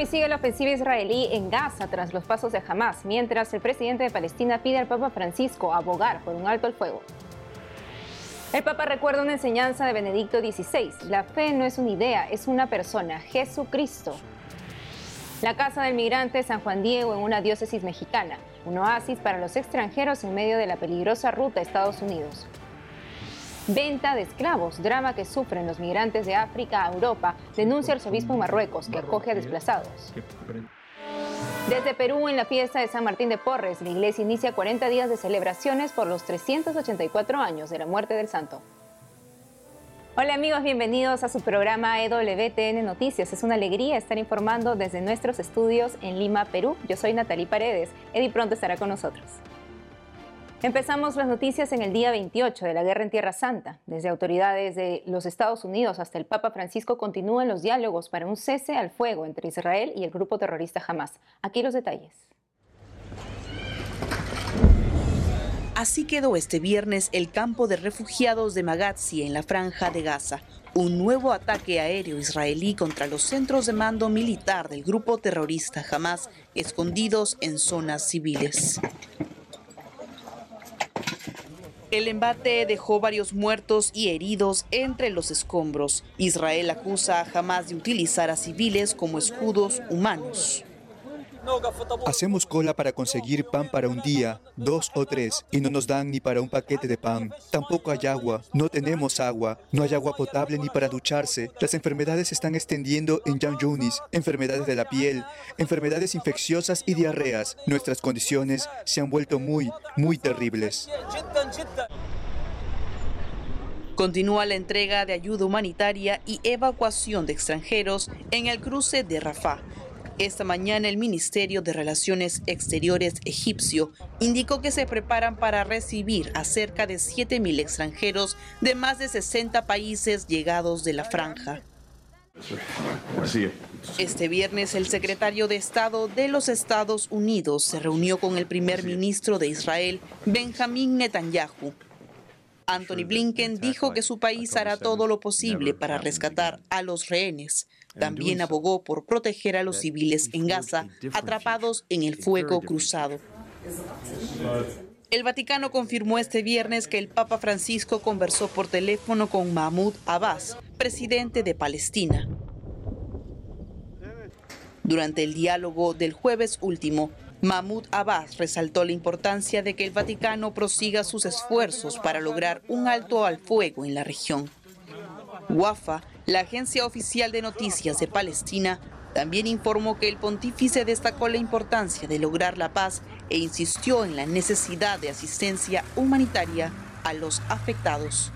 Hoy sigue la ofensiva israelí en Gaza tras los pasos de Hamas, mientras el presidente de Palestina pide al Papa Francisco abogar por un alto al fuego. El Papa recuerda una enseñanza de Benedicto XVI. La fe no es una idea, es una persona, Jesucristo. La Casa del Migrante San Juan Diego en una diócesis mexicana, un oasis para los extranjeros en medio de la peligrosa ruta a Estados Unidos. Venta de esclavos, drama que sufren los migrantes de África a Europa, denuncia el obispo en Marruecos, que acoge a desplazados. Desde Perú, en la fiesta de San Martín de Porres, la iglesia inicia 40 días de celebraciones por los 384 años de la muerte del santo. Hola amigos, bienvenidos a su programa EWTN Noticias. Es una alegría estar informando desde nuestros estudios en Lima, Perú. Yo soy Natalie Paredes. Eddie pronto estará con nosotros. Empezamos las noticias en el día 28 de la guerra en Tierra Santa. Desde autoridades de los Estados Unidos hasta el Papa Francisco continúan los diálogos para un cese al fuego entre Israel y el grupo terrorista Hamas. Aquí los detalles. Así quedó este viernes el campo de refugiados de Magazzi en la franja de Gaza. Un nuevo ataque aéreo israelí contra los centros de mando militar del grupo terrorista Hamas, escondidos en zonas civiles. El embate dejó varios muertos y heridos entre los escombros. Israel acusa a Hamas de utilizar a civiles como escudos humanos. Hacemos cola para conseguir pan para un día, dos o tres, y no nos dan ni para un paquete de pan. Tampoco hay agua, no tenemos agua, no hay agua potable ni para ducharse. Las enfermedades se están extendiendo en Yunis, enfermedades de la piel, enfermedades infecciosas y diarreas. Nuestras condiciones se han vuelto muy, muy terribles. Continúa la entrega de ayuda humanitaria y evacuación de extranjeros en el cruce de Rafah esta mañana el Ministerio de Relaciones Exteriores egipcio indicó que se preparan para recibir a cerca de 7.000 extranjeros de más de 60 países llegados de la franja. Este viernes el secretario de Estado de los Estados Unidos se reunió con el primer ministro de Israel, Benjamín Netanyahu. Anthony Blinken dijo que su país hará todo lo posible para rescatar a los rehenes. También abogó por proteger a los civiles en Gaza atrapados en el fuego cruzado. El Vaticano confirmó este viernes que el Papa Francisco conversó por teléfono con Mahmoud Abbas, presidente de Palestina. Durante el diálogo del jueves último, Mahmoud Abbas resaltó la importancia de que el Vaticano prosiga sus esfuerzos para lograr un alto al fuego en la región. Wafa la agencia oficial de noticias de Palestina también informó que el pontífice destacó la importancia de lograr la paz e insistió en la necesidad de asistencia humanitaria a los afectados.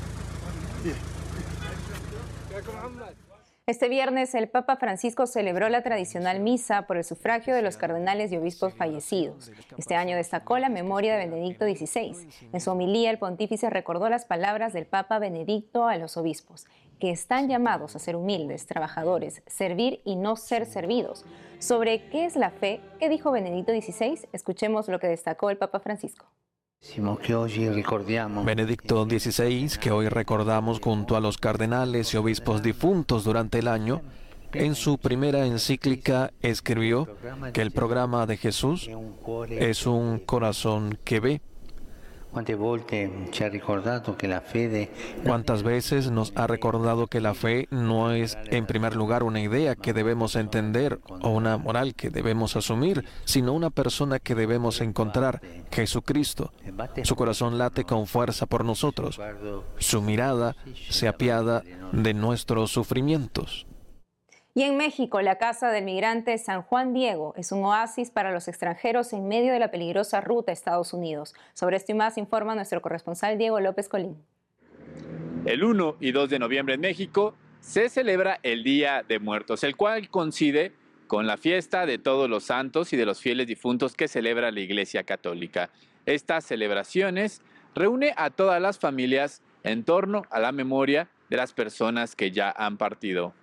Este viernes el Papa Francisco celebró la tradicional misa por el sufragio de los cardenales y obispos fallecidos. Este año destacó la memoria de Benedicto XVI. En su homilía el pontífice recordó las palabras del Papa Benedicto a los obispos que están llamados a ser humildes, trabajadores, servir y no ser servidos. Sobre qué es la fe, ¿qué dijo Benedicto XVI? Escuchemos lo que destacó el Papa Francisco. Benedicto XVI, que hoy recordamos junto a los cardenales y obispos difuntos durante el año, en su primera encíclica escribió que el programa de Jesús es un corazón que ve ¿Cuántas veces nos ha recordado que la fe no es en primer lugar una idea que debemos entender o una moral que debemos asumir, sino una persona que debemos encontrar, Jesucristo? Su corazón late con fuerza por nosotros. Su mirada se apiada de nuestros sufrimientos. Y en México, la Casa del Migrante San Juan Diego es un oasis para los extranjeros en medio de la peligrosa ruta a Estados Unidos. Sobre esto y más informa nuestro corresponsal Diego López Colín. El 1 y 2 de noviembre en México se celebra el Día de Muertos, el cual coincide con la fiesta de todos los santos y de los fieles difuntos que celebra la Iglesia Católica. Estas celebraciones reúne a todas las familias en torno a la memoria de las personas que ya han partido.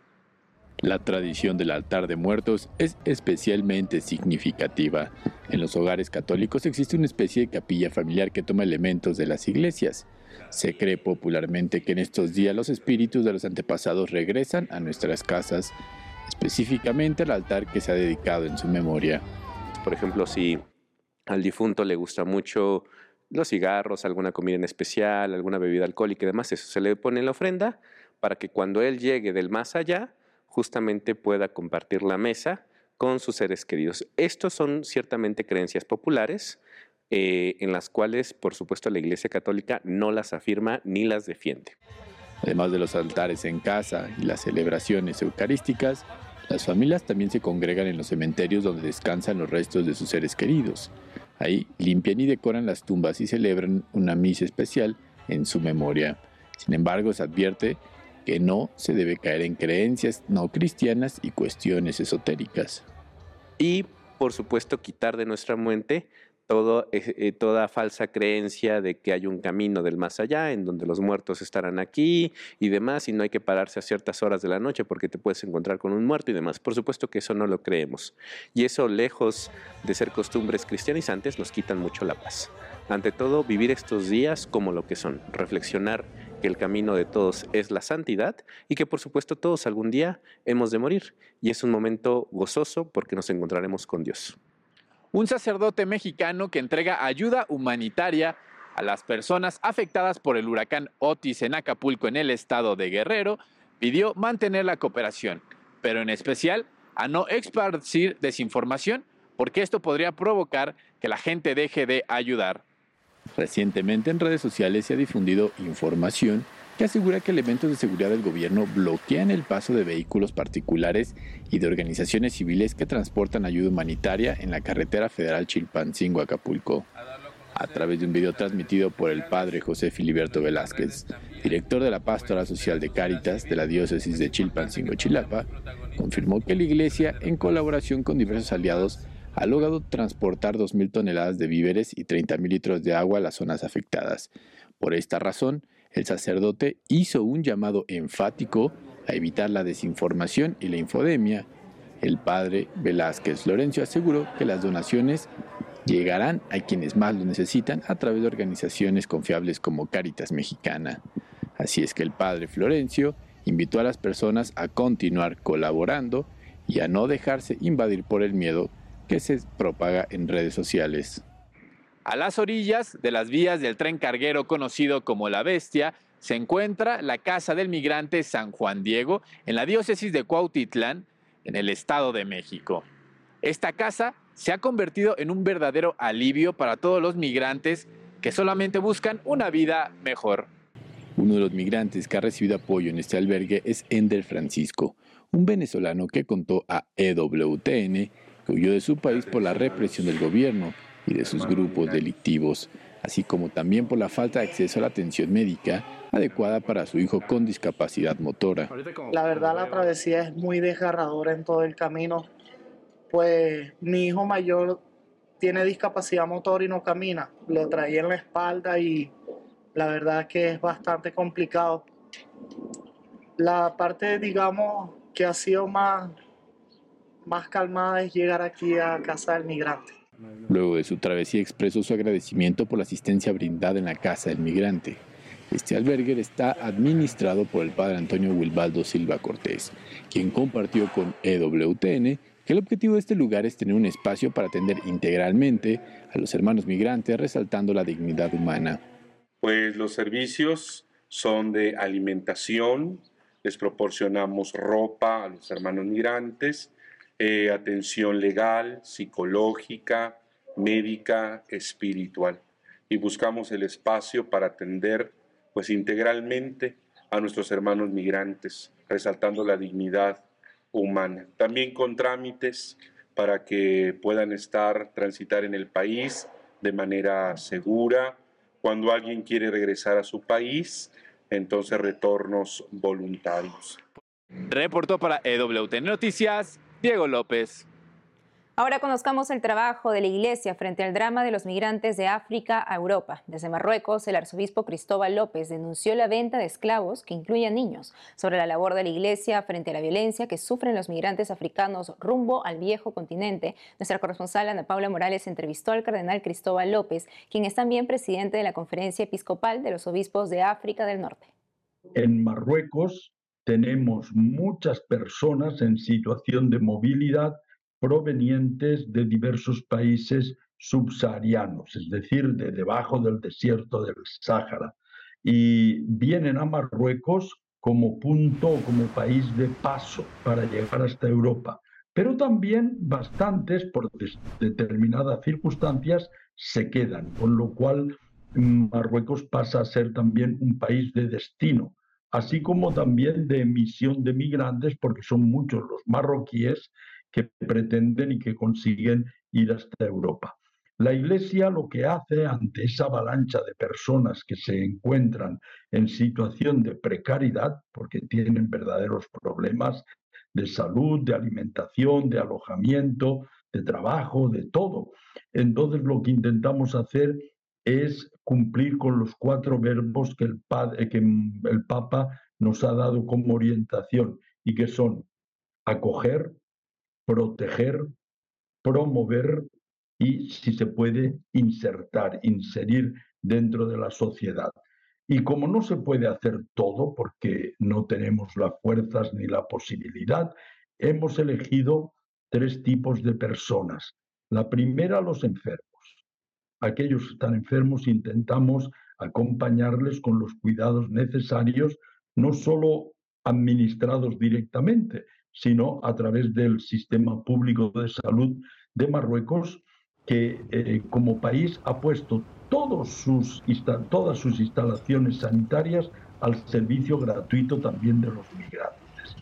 La tradición del altar de muertos es especialmente significativa. En los hogares católicos existe una especie de capilla familiar que toma elementos de las iglesias. Se cree popularmente que en estos días los espíritus de los antepasados regresan a nuestras casas, específicamente al altar que se ha dedicado en su memoria. Por ejemplo, si al difunto le gusta mucho los cigarros, alguna comida en especial, alguna bebida alcohólica y demás, eso se le pone en la ofrenda para que cuando él llegue del más allá, justamente pueda compartir la mesa con sus seres queridos. Estos son ciertamente creencias populares eh, en las cuales, por supuesto, la Iglesia Católica no las afirma ni las defiende. Además de los altares en casa y las celebraciones eucarísticas, las familias también se congregan en los cementerios donde descansan los restos de sus seres queridos. Ahí limpian y decoran las tumbas y celebran una misa especial en su memoria. Sin embargo, se advierte que no se debe caer en creencias no cristianas y cuestiones esotéricas. Y, por supuesto, quitar de nuestra mente eh, toda falsa creencia de que hay un camino del más allá, en donde los muertos estarán aquí y demás, y no hay que pararse a ciertas horas de la noche porque te puedes encontrar con un muerto y demás. Por supuesto que eso no lo creemos. Y eso, lejos de ser costumbres cristianizantes, nos quitan mucho la paz. Ante todo, vivir estos días como lo que son, reflexionar que el camino de todos es la santidad y que por supuesto todos algún día hemos de morir. Y es un momento gozoso porque nos encontraremos con Dios. Un sacerdote mexicano que entrega ayuda humanitaria a las personas afectadas por el huracán Otis en Acapulco en el estado de Guerrero pidió mantener la cooperación, pero en especial a no esparcir desinformación porque esto podría provocar que la gente deje de ayudar. Recientemente en redes sociales se ha difundido información que asegura que elementos de seguridad del gobierno bloquean el paso de vehículos particulares y de organizaciones civiles que transportan ayuda humanitaria en la carretera federal Chilpancingo-Acapulco. A través de un video transmitido por el padre José Filiberto Velázquez, director de la Pastoral Social de Cáritas de la diócesis de Chilpancingo-Chilapa, confirmó que la iglesia, en colaboración con diversos aliados, ha logrado transportar 2.000 toneladas de víveres y 30.000 litros de agua a las zonas afectadas. Por esta razón, el sacerdote hizo un llamado enfático a evitar la desinformación y la infodemia. El padre Velázquez Lorenzo aseguró que las donaciones llegarán a quienes más lo necesitan a través de organizaciones confiables como Caritas Mexicana. Así es que el padre Florencio invitó a las personas a continuar colaborando y a no dejarse invadir por el miedo que se propaga en redes sociales. A las orillas de las vías del tren carguero conocido como La Bestia, se encuentra la Casa del Migrante San Juan Diego en la diócesis de Cuautitlán, en el Estado de México. Esta casa se ha convertido en un verdadero alivio para todos los migrantes que solamente buscan una vida mejor. Uno de los migrantes que ha recibido apoyo en este albergue es Ender Francisco, un venezolano que contó a EWTN que huyó de su país por la represión del gobierno y de sus grupos delictivos, así como también por la falta de acceso a la atención médica adecuada para su hijo con discapacidad motora. La verdad la travesía es muy desgarradora en todo el camino, pues mi hijo mayor tiene discapacidad motora y no camina, lo traía en la espalda y la verdad que es bastante complicado. La parte, digamos, que ha sido más, más calmada es llegar aquí a casa del migrante. Luego de su travesía expresó su agradecimiento por la asistencia brindada en la casa del migrante. Este albergue está administrado por el padre Antonio Wilbaldo Silva Cortés, quien compartió con EWTN que el objetivo de este lugar es tener un espacio para atender integralmente a los hermanos migrantes, resaltando la dignidad humana. Pues los servicios son de alimentación, les proporcionamos ropa a los hermanos migrantes, eh, atención legal, psicológica, médica, espiritual. Y buscamos el espacio para atender pues integralmente a nuestros hermanos migrantes, resaltando la dignidad humana. También con trámites para que puedan estar, transitar en el país de manera segura. Cuando alguien quiere regresar a su país, entonces retornos voluntarios. Reportó para EWTN Noticias Diego López. Ahora conozcamos el trabajo de la Iglesia frente al drama de los migrantes de África a Europa. Desde Marruecos, el arzobispo Cristóbal López denunció la venta de esclavos, que incluye a niños, sobre la labor de la Iglesia frente a la violencia que sufren los migrantes africanos rumbo al viejo continente. Nuestra corresponsal Ana Paula Morales entrevistó al cardenal Cristóbal López, quien es también presidente de la Conferencia Episcopal de los Obispos de África del Norte. En Marruecos tenemos muchas personas en situación de movilidad provenientes de diversos países subsaharianos, es decir, de debajo del desierto del Sáhara, y vienen a Marruecos como punto o como país de paso para llegar hasta Europa. Pero también bastantes, por determinadas circunstancias, se quedan, con lo cual mm, Marruecos pasa a ser también un país de destino, así como también de emisión de migrantes, porque son muchos los marroquíes que pretenden y que consiguen ir hasta Europa. La Iglesia lo que hace ante esa avalancha de personas que se encuentran en situación de precariedad, porque tienen verdaderos problemas de salud, de alimentación, de alojamiento, de trabajo, de todo. Entonces lo que intentamos hacer es cumplir con los cuatro verbos que el, que el Papa nos ha dado como orientación y que son acoger, proteger, promover y, si se puede, insertar, inserir dentro de la sociedad. Y como no se puede hacer todo porque no tenemos las fuerzas ni la posibilidad, hemos elegido tres tipos de personas. La primera, los enfermos. Aquellos que están enfermos intentamos acompañarles con los cuidados necesarios, no solo administrados directamente, sino a través del sistema público de salud de Marruecos que eh, como país ha puesto todas sus instalaciones sanitarias al servicio gratuito también de los migrantes.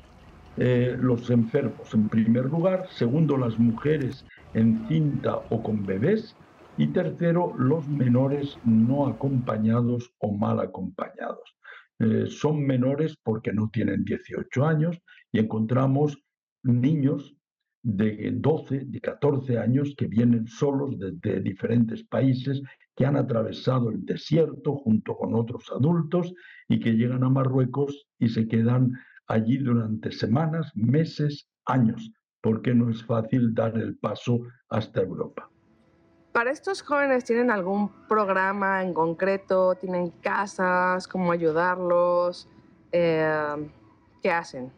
Eh, los enfermos, en primer lugar. Segundo, las mujeres en cinta o con bebés. Y tercero, los menores no acompañados o mal acompañados. Eh, son menores porque no tienen 18 años y encontramos niños de 12, de 14 años que vienen solos desde diferentes países, que han atravesado el desierto junto con otros adultos y que llegan a Marruecos y se quedan allí durante semanas, meses, años, porque no es fácil dar el paso hasta Europa. Para estos jóvenes, ¿tienen algún programa en concreto? ¿Tienen casas? ¿Cómo ayudarlos? Eh, ¿Qué hacen?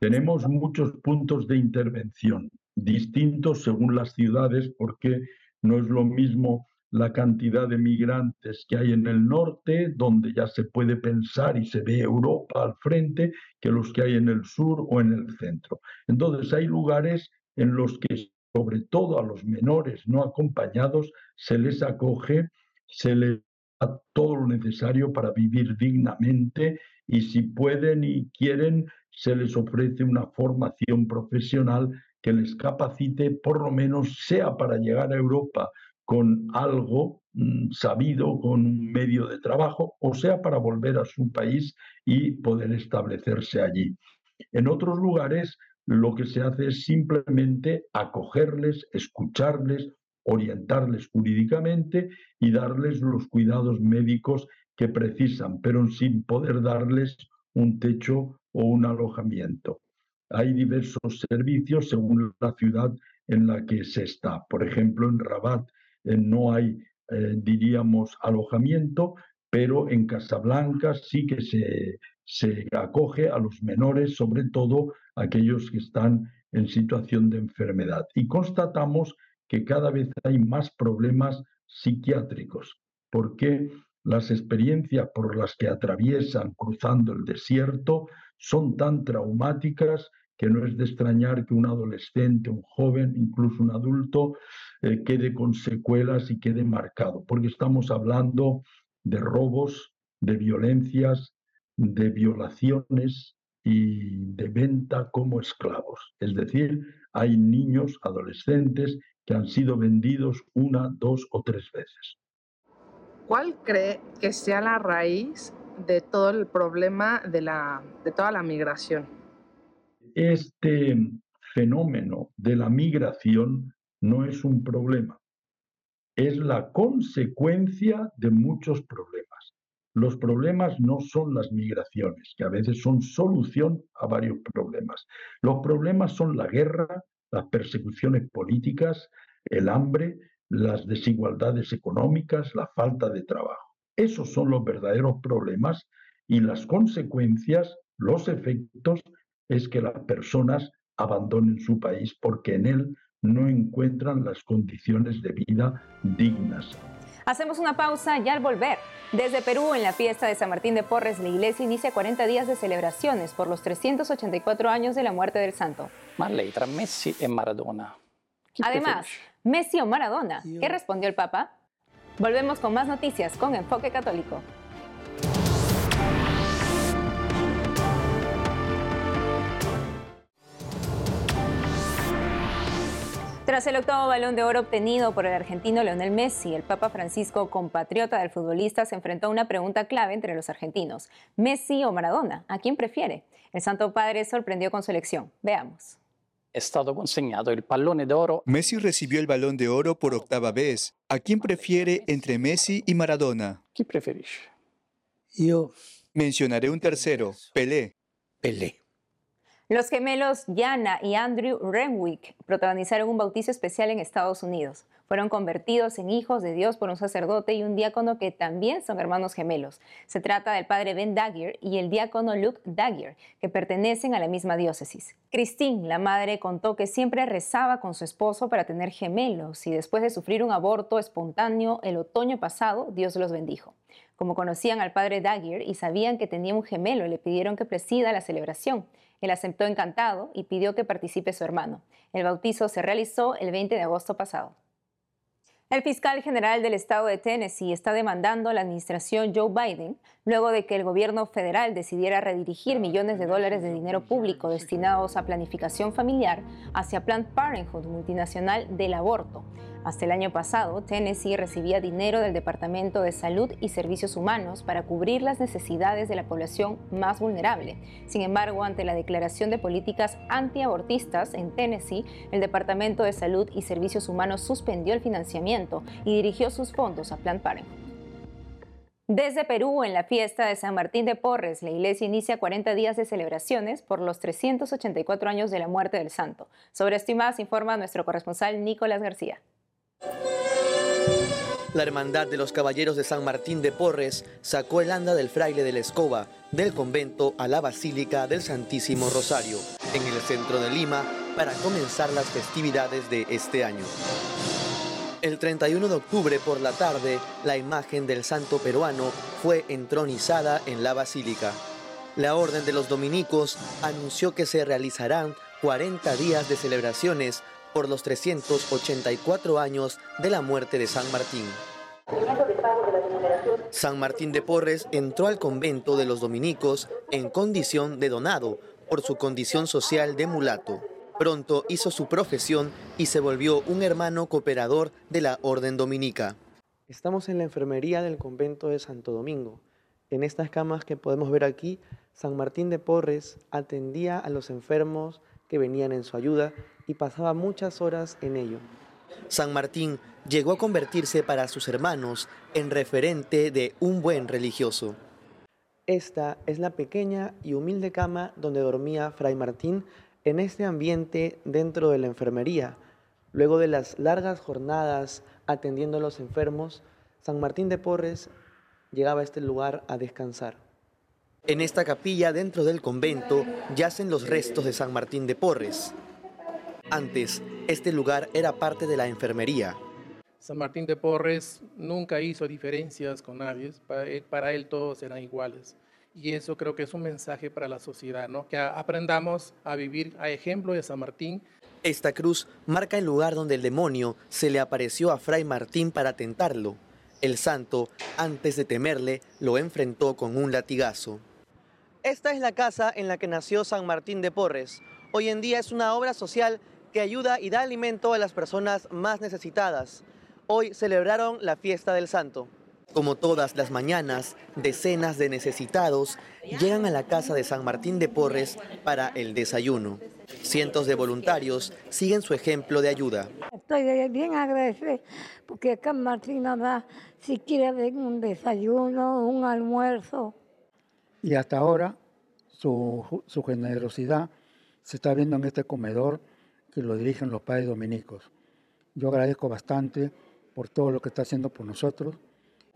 Tenemos muchos puntos de intervención, distintos según las ciudades, porque no es lo mismo la cantidad de migrantes que hay en el norte, donde ya se puede pensar y se ve Europa al frente, que los que hay en el sur o en el centro. Entonces hay lugares en los que sobre todo a los menores no acompañados se les acoge, se les da todo lo necesario para vivir dignamente y si pueden y quieren se les ofrece una formación profesional que les capacite, por lo menos sea para llegar a Europa con algo mm, sabido, con un medio de trabajo, o sea para volver a su país y poder establecerse allí. En otros lugares lo que se hace es simplemente acogerles, escucharles, orientarles jurídicamente y darles los cuidados médicos que precisan, pero sin poder darles un techo o un alojamiento. Hay diversos servicios según la ciudad en la que se está. Por ejemplo, en Rabat eh, no hay, eh, diríamos, alojamiento, pero en Casablanca sí que se, se acoge a los menores, sobre todo aquellos que están en situación de enfermedad. Y constatamos que cada vez hay más problemas psiquiátricos, porque las experiencias por las que atraviesan cruzando el desierto son tan traumáticas que no es de extrañar que un adolescente, un joven, incluso un adulto, eh, quede con secuelas y quede marcado, porque estamos hablando de robos, de violencias, de violaciones y de venta como esclavos. Es decir, hay niños, adolescentes, que han sido vendidos una, dos o tres veces. ¿Cuál cree que sea la raíz de todo el problema de, la, de toda la migración? Este fenómeno de la migración no es un problema, es la consecuencia de muchos problemas. Los problemas no son las migraciones, que a veces son solución a varios problemas. Los problemas son la guerra, las persecuciones políticas, el hambre, las desigualdades económicas, la falta de trabajo. Esos son los verdaderos problemas y las consecuencias Los efectos es que las personas abandonen su país porque en él no encuentran las condiciones de vida dignas. Hacemos una pausa y al volver. Desde Perú, en la fiesta de San Martín de Porres, la iglesia inicia 40 días de celebraciones por los 384 años de la muerte del santo. Messi y Maradona. Además, Messi o Maradona, ¿qué respondió el Papa? Volvemos con más noticias con Enfoque Católico. Tras el octavo balón de oro obtenido por el argentino Leonel Messi, el Papa Francisco, compatriota del futbolista, se enfrentó a una pregunta clave entre los argentinos. ¿Messi o Maradona? ¿A quién prefiere? El Santo Padre sorprendió con su elección. Veamos. Estado consegnado el balón de oro. Messi recibió el balón de oro por octava vez. ¿A quién prefiere entre Messi y Maradona? ¿Qué preferís? Yo mencionaré un tercero, Pelé. Pelé. Los gemelos Yana y Andrew Renwick protagonizaron un bautizo especial en Estados Unidos. Fueron convertidos en hijos de Dios por un sacerdote y un diácono que también son hermanos gemelos. Se trata del padre Ben Dagger y el diácono Luke Dagger, que pertenecen a la misma diócesis. Christine, la madre, contó que siempre rezaba con su esposo para tener gemelos y después de sufrir un aborto espontáneo el otoño pasado, Dios los bendijo. Como conocían al padre Dagger y sabían que tenía un gemelo, le pidieron que presida la celebración. Él aceptó encantado y pidió que participe su hermano. El bautizo se realizó el 20 de agosto pasado. El fiscal general del estado de Tennessee está demandando a la administración Joe Biden luego de que el gobierno federal decidiera redirigir millones de dólares de dinero público destinados a planificación familiar hacia Planned Parenthood multinacional del aborto. Hasta el año pasado, Tennessee recibía dinero del Departamento de Salud y Servicios Humanos para cubrir las necesidades de la población más vulnerable. Sin embargo, ante la declaración de políticas antiabortistas en Tennessee, el Departamento de Salud y Servicios Humanos suspendió el financiamiento y dirigió sus fondos a Planned Parenthood. Desde Perú, en la fiesta de San Martín de Porres, la iglesia inicia 40 días de celebraciones por los 384 años de la muerte del santo. Sobre esto y más informa nuestro corresponsal Nicolás García. La Hermandad de los Caballeros de San Martín de Porres sacó el anda del fraile de la escoba del convento a la Basílica del Santísimo Rosario, en el centro de Lima, para comenzar las festividades de este año. El 31 de octubre por la tarde, la imagen del santo peruano fue entronizada en la basílica. La Orden de los Dominicos anunció que se realizarán 40 días de celebraciones por los 384 años de la muerte de San Martín. San Martín de Porres entró al convento de los dominicos en condición de donado por su condición social de mulato. Pronto hizo su profesión y se volvió un hermano cooperador de la Orden Dominica. Estamos en la enfermería del convento de Santo Domingo. En estas camas que podemos ver aquí, San Martín de Porres atendía a los enfermos que venían en su ayuda y pasaba muchas horas en ello. San Martín llegó a convertirse para sus hermanos en referente de un buen religioso. Esta es la pequeña y humilde cama donde dormía Fray Martín en este ambiente dentro de la enfermería. Luego de las largas jornadas atendiendo a los enfermos, San Martín de Porres llegaba a este lugar a descansar. En esta capilla dentro del convento yacen los restos de San Martín de Porres, antes, este lugar era parte de la enfermería. San Martín de Porres nunca hizo diferencias con nadie, para él, todos eran iguales. Y eso creo que es un mensaje para la sociedad, ¿no? que aprendamos a vivir a ejemplo de San Martín. Esta cruz marca el lugar donde el demonio se le apareció a Fray Martín para tentarlo. El santo, antes de temerle, lo enfrentó con un latigazo. Esta es la casa en la que nació San Martín de Porres. Hoy en día es una obra social que ayuda y da alimento a las personas más necesitadas. Hoy celebraron la fiesta del santo. Como todas las mañanas, decenas de necesitados llegan a la casa de San Martín de Porres para el desayuno. Cientos de voluntarios siguen su ejemplo de ayuda. Estoy bien agradecida porque acá Martín da si quiere un desayuno, un almuerzo. Y hasta ahora su, su generosidad se está viendo en este comedor que lo dirigen los padres dominicos. Yo agradezco bastante por todo lo que está haciendo por nosotros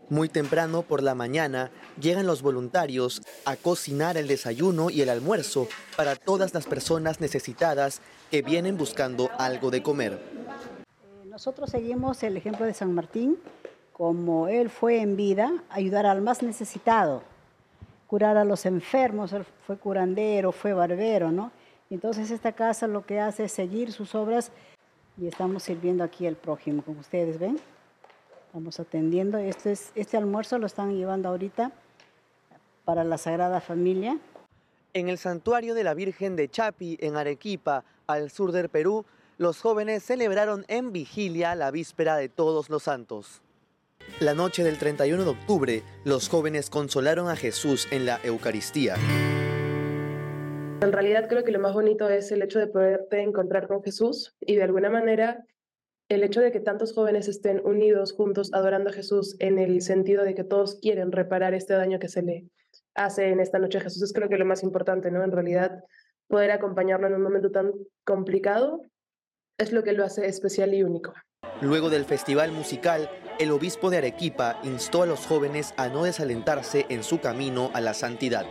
Muy temprano por la mañana llegan los voluntarios a cocinar el desayuno y el almuerzo para todas las personas necesitadas que vienen buscando algo de comer. Nosotros seguimos el ejemplo de San Martín, como él fue en vida, ayudar al más necesitado, curar a los enfermos, él fue curandero, fue barbero, ¿no? Entonces esta casa lo que hace es seguir sus obras y estamos sirviendo aquí al prójimo, como ustedes ven. Estamos atendiendo. Este, es, este almuerzo lo están llevando ahorita para la Sagrada Familia. En el santuario de la Virgen de Chapi, en Arequipa, al sur del Perú, los jóvenes celebraron en vigilia la víspera de Todos los Santos. La noche del 31 de octubre, los jóvenes consolaron a Jesús en la Eucaristía. En realidad creo que lo más bonito es el hecho de poderte encontrar con Jesús y de alguna manera el hecho de que tantos jóvenes estén unidos juntos adorando a Jesús en el sentido de que todos quieren reparar este daño que se le hace en esta noche a Jesús es creo que lo más importante, ¿no? En realidad poder acompañarlo en un momento tan complicado es lo que lo hace especial y único. Luego del festival musical, el obispo de Arequipa instó a los jóvenes a no desalentarse en su camino a la santidad.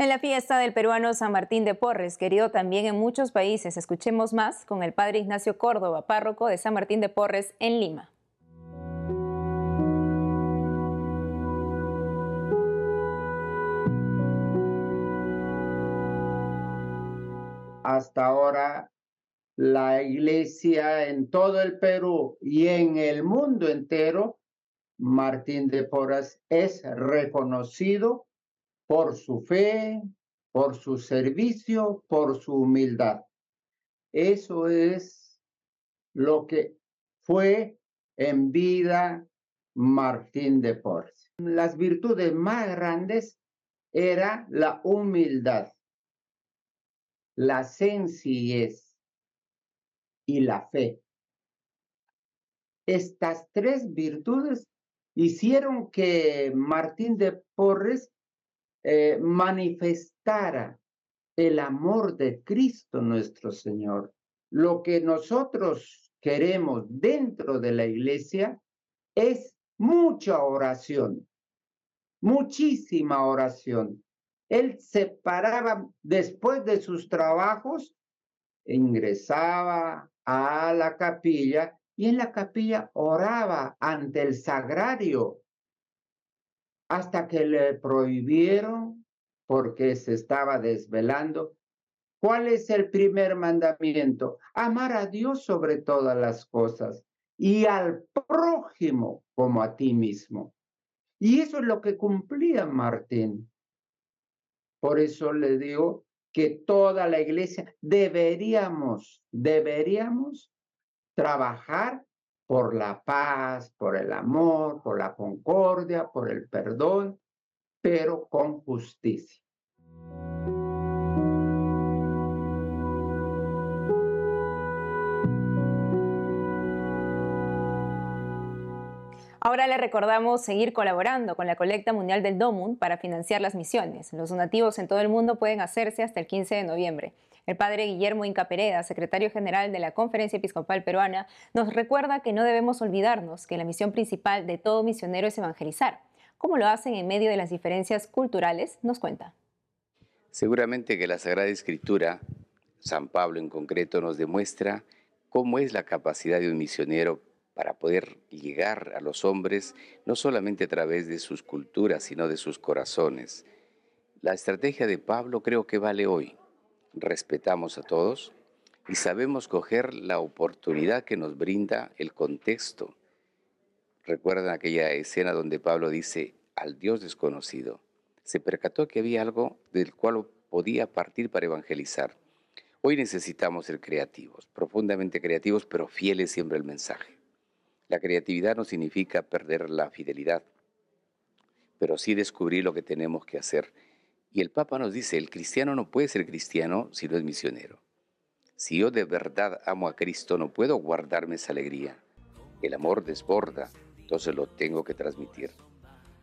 En la fiesta del peruano San Martín de Porres, querido también en muchos países, escuchemos más con el padre Ignacio Córdoba, párroco de San Martín de Porres en Lima. Hasta ahora la iglesia en todo el Perú y en el mundo entero, Martín de Porres es reconocido por su fe, por su servicio, por su humildad. Eso es lo que fue en vida Martín de Porres. Las virtudes más grandes era la humildad, la sencillez y la fe. Estas tres virtudes hicieron que Martín de Porres eh, manifestara el amor de Cristo nuestro Señor. Lo que nosotros queremos dentro de la iglesia es mucha oración, muchísima oración. Él se paraba después de sus trabajos, ingresaba a la capilla y en la capilla oraba ante el sagrario hasta que le prohibieron porque se estaba desvelando. ¿Cuál es el primer mandamiento? Amar a Dios sobre todas las cosas y al prójimo como a ti mismo. Y eso es lo que cumplía Martín. Por eso le digo que toda la iglesia deberíamos, deberíamos trabajar por la paz, por el amor, por la concordia, por el perdón, pero con justicia. Ahora le recordamos seguir colaborando con la colecta mundial del DOMUN para financiar las misiones. Los donativos en todo el mundo pueden hacerse hasta el 15 de noviembre. El padre Guillermo Inca Pereda, secretario general de la Conferencia Episcopal Peruana, nos recuerda que no debemos olvidarnos que la misión principal de todo misionero es evangelizar. ¿Cómo lo hacen en medio de las diferencias culturales? Nos cuenta. Seguramente que la Sagrada Escritura, San Pablo en concreto, nos demuestra cómo es la capacidad de un misionero para poder llegar a los hombres no solamente a través de sus culturas, sino de sus corazones. La estrategia de Pablo creo que vale hoy respetamos a todos y sabemos coger la oportunidad que nos brinda el contexto. Recuerdan aquella escena donde Pablo dice al Dios desconocido. Se percató que había algo del cual podía partir para evangelizar. Hoy necesitamos ser creativos, profundamente creativos, pero fieles siempre al mensaje. La creatividad no significa perder la fidelidad, pero sí descubrir lo que tenemos que hacer y el Papa nos dice, el cristiano no puede ser cristiano si no es misionero. Si yo de verdad amo a Cristo, no puedo guardarme esa alegría. El amor desborda, entonces lo tengo que transmitir.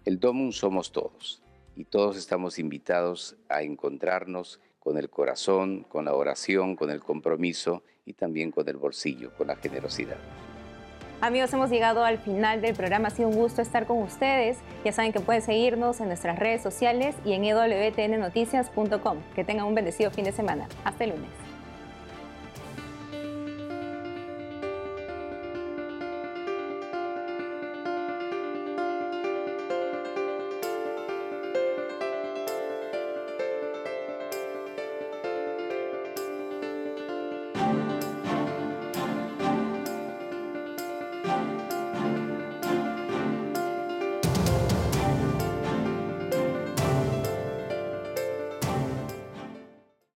El Domum somos todos y todos estamos invitados a encontrarnos con el corazón, con la oración, con el compromiso y también con el bolsillo, con la generosidad. Amigos, hemos llegado al final del programa. Ha sido un gusto estar con ustedes. Ya saben que pueden seguirnos en nuestras redes sociales y en ewtnnoticias.com. Que tengan un bendecido fin de semana. Hasta el lunes.